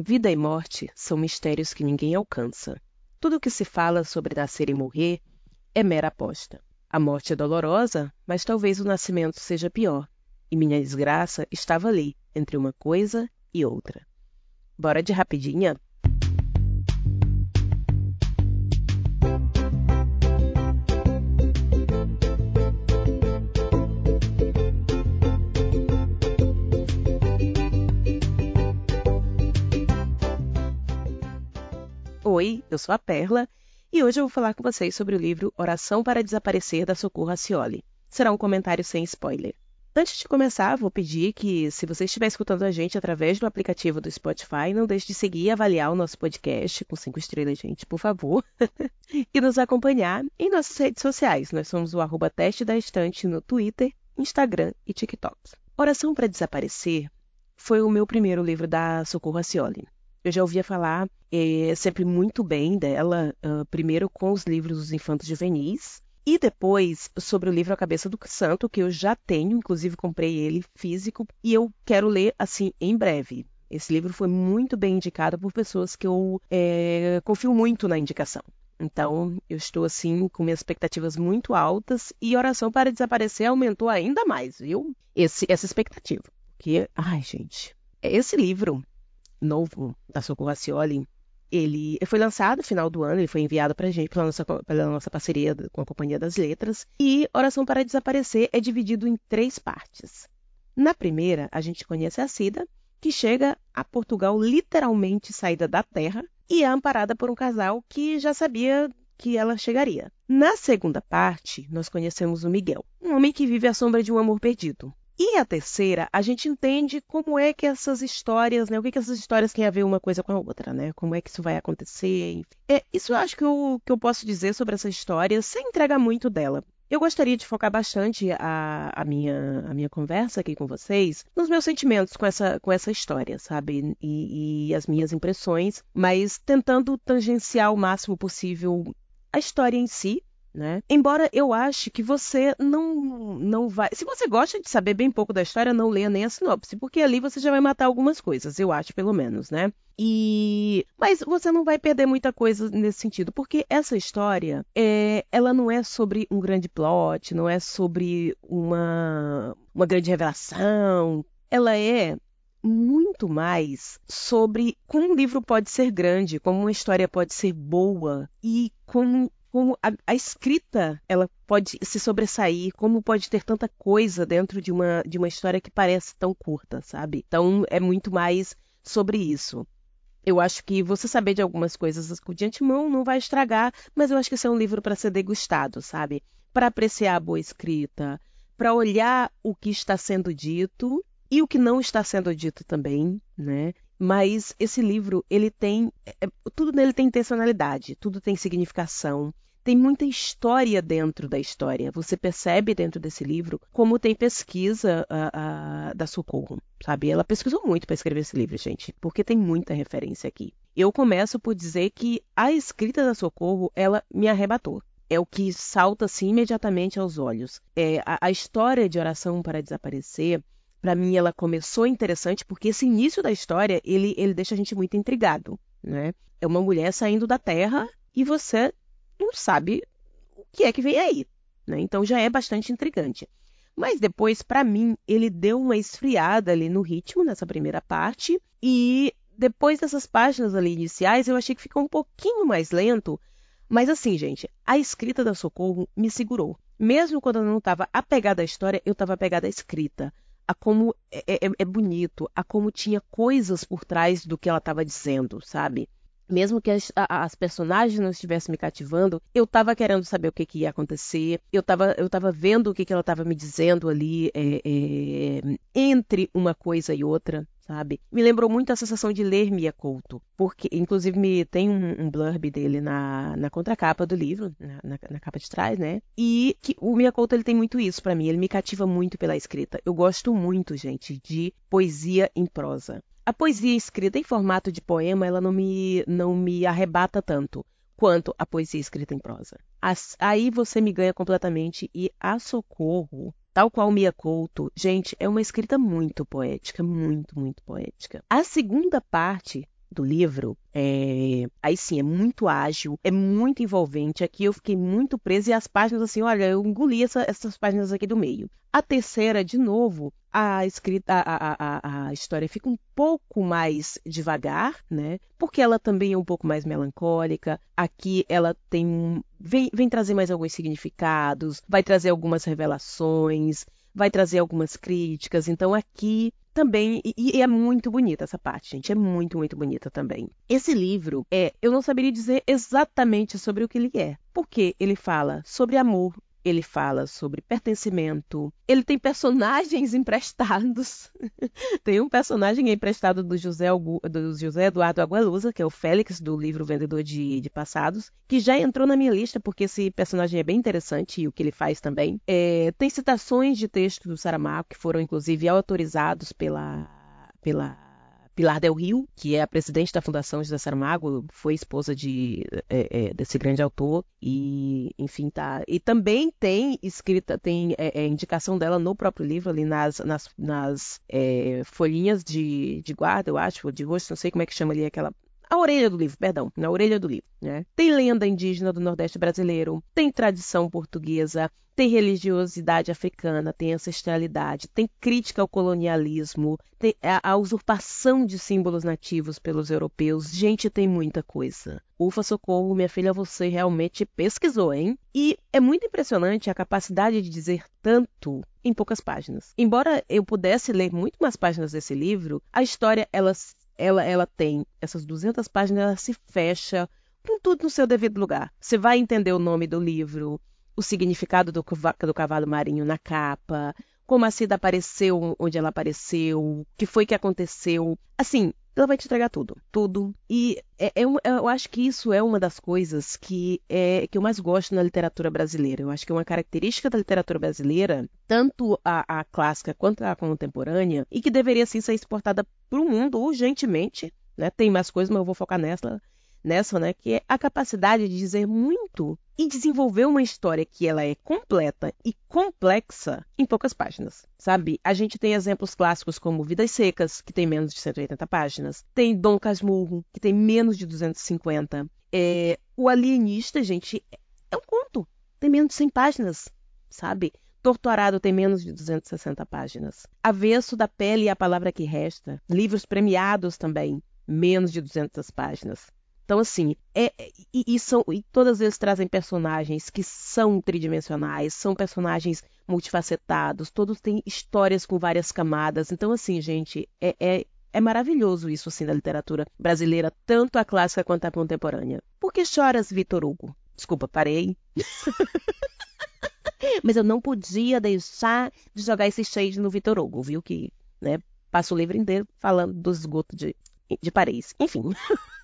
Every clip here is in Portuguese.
Vida e morte são mistérios que ninguém alcança. Tudo o que se fala sobre nascer e morrer é mera aposta. A morte é dolorosa, mas talvez o nascimento seja pior. E minha desgraça estava ali, entre uma coisa e outra. Bora de rapidinha? Eu sou a Perla e hoje eu vou falar com vocês sobre o livro Oração para Desaparecer da Socorro Acioli. Será um comentário sem spoiler. Antes de começar, vou pedir que, se você estiver escutando a gente através do aplicativo do Spotify, não deixe de seguir e avaliar o nosso podcast com cinco estrelas, gente, por favor. e nos acompanhar em nossas redes sociais. Nós somos o arroba teste da estante no Twitter, Instagram e TikTok. Oração para Desaparecer foi o meu primeiro livro da Socorro Acioli. Eu já ouvia falar é, sempre muito bem dela, uh, primeiro com os livros dos Infantos Juvenis, e depois sobre o livro A Cabeça do Santo, que eu já tenho, inclusive comprei ele físico, e eu quero ler assim em breve. Esse livro foi muito bem indicado por pessoas que eu é, confio muito na indicação. Então, eu estou assim com minhas expectativas muito altas e Oração para Desaparecer aumentou ainda mais, viu? Esse, essa expectativa. Porque, ai, gente, esse livro novo da Socorro Acioli, ele foi lançado no final do ano, ele foi enviado para a gente pela nossa, pela nossa parceria com a Companhia das Letras. E Oração para Desaparecer é dividido em três partes. Na primeira, a gente conhece a Cida, que chega a Portugal literalmente saída da terra e é amparada por um casal que já sabia que ela chegaria. Na segunda parte, nós conhecemos o Miguel, um homem que vive à sombra de um amor perdido. E a terceira, a gente entende como é que essas histórias, né? O que, que essas histórias têm a ver uma coisa com a outra, né? Como é que isso vai acontecer. É, isso eu acho que eu, que eu posso dizer sobre essa história sem entregar muito dela. Eu gostaria de focar bastante a, a, minha, a minha conversa aqui com vocês nos meus sentimentos com essa, com essa história, sabe? E, e as minhas impressões, mas tentando tangenciar o máximo possível a história em si, né? Embora eu ache que você não não vai, se você gosta de saber bem pouco da história, não leia nem a sinopse, porque ali você já vai matar algumas coisas, eu acho pelo menos, né? E mas você não vai perder muita coisa nesse sentido, porque essa história é, ela não é sobre um grande plot, não é sobre uma uma grande revelação, ela é muito mais sobre como um livro pode ser grande, como uma história pode ser boa e como como a, a, escrita ela pode se sobressair, como pode ter tanta coisa dentro de uma, de uma história que parece tão curta, sabe? Então é muito mais sobre isso. Eu acho que você saber de algumas coisas de antemão não vai estragar, mas eu acho que esse é um livro para ser degustado, sabe? Para apreciar a boa escrita, para olhar o que está sendo dito e o que não está sendo dito também, né? Mas esse livro, ele tem. É, é, tudo nele tem intencionalidade, tudo tem significação. Tem muita história dentro da história. Você percebe dentro desse livro como tem pesquisa a, a, da Socorro, sabe? Ela pesquisou muito para escrever esse livro, gente, porque tem muita referência aqui. Eu começo por dizer que a escrita da Socorro, ela me arrebatou é o que salta assim imediatamente aos olhos. É, a, a, história de Oração para Desaparecer para mim ela começou interessante porque esse início da história ele, ele deixa a gente muito intrigado, né? É uma mulher saindo da Terra e você não sabe o que é que vem aí, né? Então já é bastante intrigante. Mas depois, para mim, ele deu uma esfriada ali no ritmo nessa primeira parte e depois dessas páginas ali iniciais eu achei que ficou um pouquinho mais lento. Mas assim, gente, a escrita da Socorro me segurou. Mesmo quando eu não estava apegada à história, eu estava apegada à escrita a como é, é, é, bonito, a como tinha coisas por trás do que ela estava dizendo, sabe? Mesmo que as, as, personagens não estivessem me cativando, eu estava querendo saber o que, que, ia acontecer, eu estava eu tava vendo o que, que ela estava me dizendo ali é, é, entre uma coisa e outra, sabe? Me lembrou muito a sensação de ler Mia Couto, porque, inclusive, me, tem um, um blurb dele na, na contracapa do livro, na, na, na, capa de trás, né? E que o Mia Couto, ele tem muito isso para mim, ele me cativa muito pela escrita. Eu gosto muito, gente, de poesia em prosa. A poesia escrita em formato de poema, ela não me, não me arrebata tanto quanto a poesia escrita em prosa. As, aí você me ganha completamente e a Socorro tal qual Mia Couto, gente, é uma escrita muito poética, muito, muito poética. A segunda parte do livro, é... aí sim, é muito ágil, é muito envolvente. Aqui eu fiquei muito presa e as páginas, assim, olha, eu engoli essa, essas páginas aqui do meio. A terceira, de novo, a escrita, a, a, a, história fica um pouco mais devagar, né? Porque ela também é um pouco mais melancólica. Aqui ela tem vem, vem trazer mais alguns significados, vai trazer algumas revelações, vai trazer algumas críticas. Então aqui também e, e, é muito bonita essa parte, gente, é muito muito bonita também. Esse livro é, eu não saberia dizer exatamente sobre o que ele é, porque ele fala sobre amor, ele fala sobre pertencimento. Ele tem personagens emprestados. tem um personagem emprestado do José, do José Eduardo Agualusa, que é o Félix do livro Vendedor de, de Passados, que já entrou na minha lista porque esse personagem é bem interessante e o que ele faz também. É, tem citações de texto do Saramago que foram inclusive autorizados pela pela Pilar Del Rio, que é a presidente da Fundação José Saramago, foi esposa de, é, é, desse grande autor e, enfim, tá. E também tem escrita, tem é, é indicação dela no próprio livro ali nas, nas, nas é, folhinhas de, de guarda, eu acho, de rosto, não sei como é que chama ali aquela a orelha do livro, perdão, na orelha do livro. Né? Tem lenda indígena do Nordeste brasileiro, tem tradição portuguesa, tem religiosidade africana, tem ancestralidade, tem crítica ao colonialismo, tem a, a, usurpação de símbolos nativos pelos europeus. Gente, tem muita coisa. Ufa, socorro, minha filha, você realmente pesquisou, hein? E é muito impressionante a capacidade de dizer tanto em poucas páginas. Embora eu pudesse ler muito mais páginas desse livro, a história ela ela, ela tem essas 200 páginas, ela se fecha com tudo no seu devido lugar. Você vai entender o nome do livro, o significado do, do cavalo marinho na capa, como a Cida apareceu onde ela apareceu, o que foi que aconteceu. Assim, ela vai te entregar tudo, tudo. E é, é, eu acho que isso é uma das coisas que, é, que eu mais gosto na literatura brasileira. Eu acho que é uma característica da literatura brasileira, tanto a, a clássica quanto a contemporânea, e que deveria sim ser exportada para o mundo urgentemente. Né? Tem mais coisas, mas eu vou focar nessa nessa, né, que é a capacidade de dizer muito e desenvolver uma história que ela é completa e complexa em poucas páginas, sabe? A gente tem exemplos clássicos como Vidas Secas, que tem menos de 180 páginas, tem Dom Casmurro, que tem menos de 250. É, o Alienista, gente, é um conto, tem menos de 100 páginas, sabe? Torturado tem menos de 260 páginas. Avesso da Pele e a Palavra que Resta, livros premiados também, menos de 200 páginas. Então, assim, é, e, e, são, e todas eles trazem personagens que são tridimensionais, são personagens multifacetados, todos têm histórias com várias camadas. Então, assim, gente, é, é, é maravilhoso isso, assim, da literatura brasileira, tanto a clássica quanto a contemporânea. Por que choras, Vitor Hugo? Desculpa, parei. Mas eu não podia deixar de jogar esse shade no Vitor Hugo, viu? Que, né, passa o livro inteiro falando do esgoto de, de Paris. Enfim.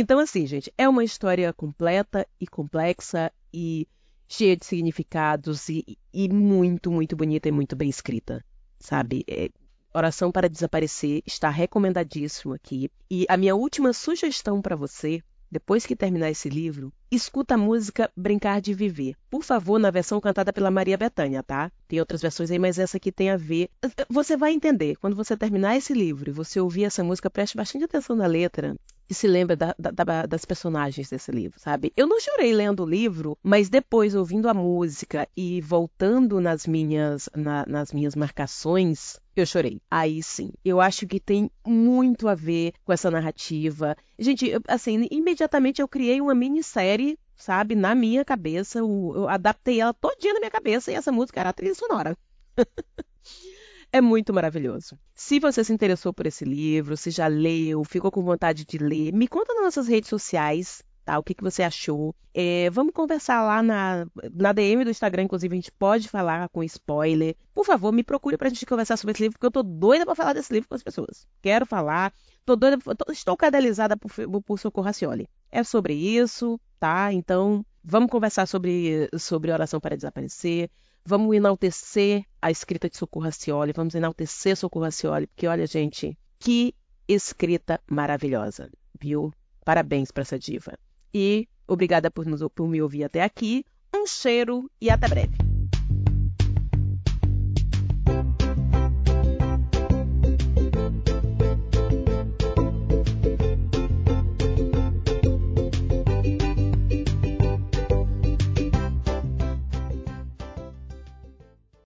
então, assim, gente, é uma história completa e complexa e cheia de significados e, e muito, muito bonita e muito bem escrita, sabe? É, Oração para Desaparecer está recomendadíssimo aqui. E a minha última sugestão para você depois que terminar esse livro, escuta a música Brincar de Viver. Por favor, na versão cantada pela Maria Bethânia, tá? Tem outras versões aí, mas essa aqui tem a ver. Você vai entender. Quando você terminar esse livro e você ouvir essa música, preste bastante atenção na letra e se lembra da, da, das personagens desse livro, sabe? Eu não chorei lendo o livro, mas depois, ouvindo a música e voltando nas minhas, na, nas minhas marcações, eu chorei. Aí sim, eu acho que tem muito a ver com essa narrativa. Gente, eu, assim, imediatamente eu criei uma minissérie, sabe, na minha cabeça. Eu, eu adaptei ela todinha na minha cabeça e essa música era a trilha sonora. É muito maravilhoso. Se você se interessou por esse livro, se já leu, ficou com vontade de ler, me conta nas nossas redes sociais. Tá, o que, que você achou? É, vamos conversar lá na, na DM do Instagram, inclusive a gente pode falar com spoiler. Por favor, me procure pra gente conversar sobre esse livro, porque eu tô doida pra falar desse livro com as pessoas. Quero falar, tô doida, tô, estou cadelizada por, por Socorro Racioli. É sobre isso, tá? Então, vamos conversar sobre, sobre oração para desaparecer. Vamos enaltecer a escrita de Socorro Racioli, vamos enaltecer Socorro Racioli, porque olha, gente, que escrita maravilhosa, viu? Parabéns para essa diva. E obrigada por, nos, por me ouvir até aqui. Um cheiro e até breve.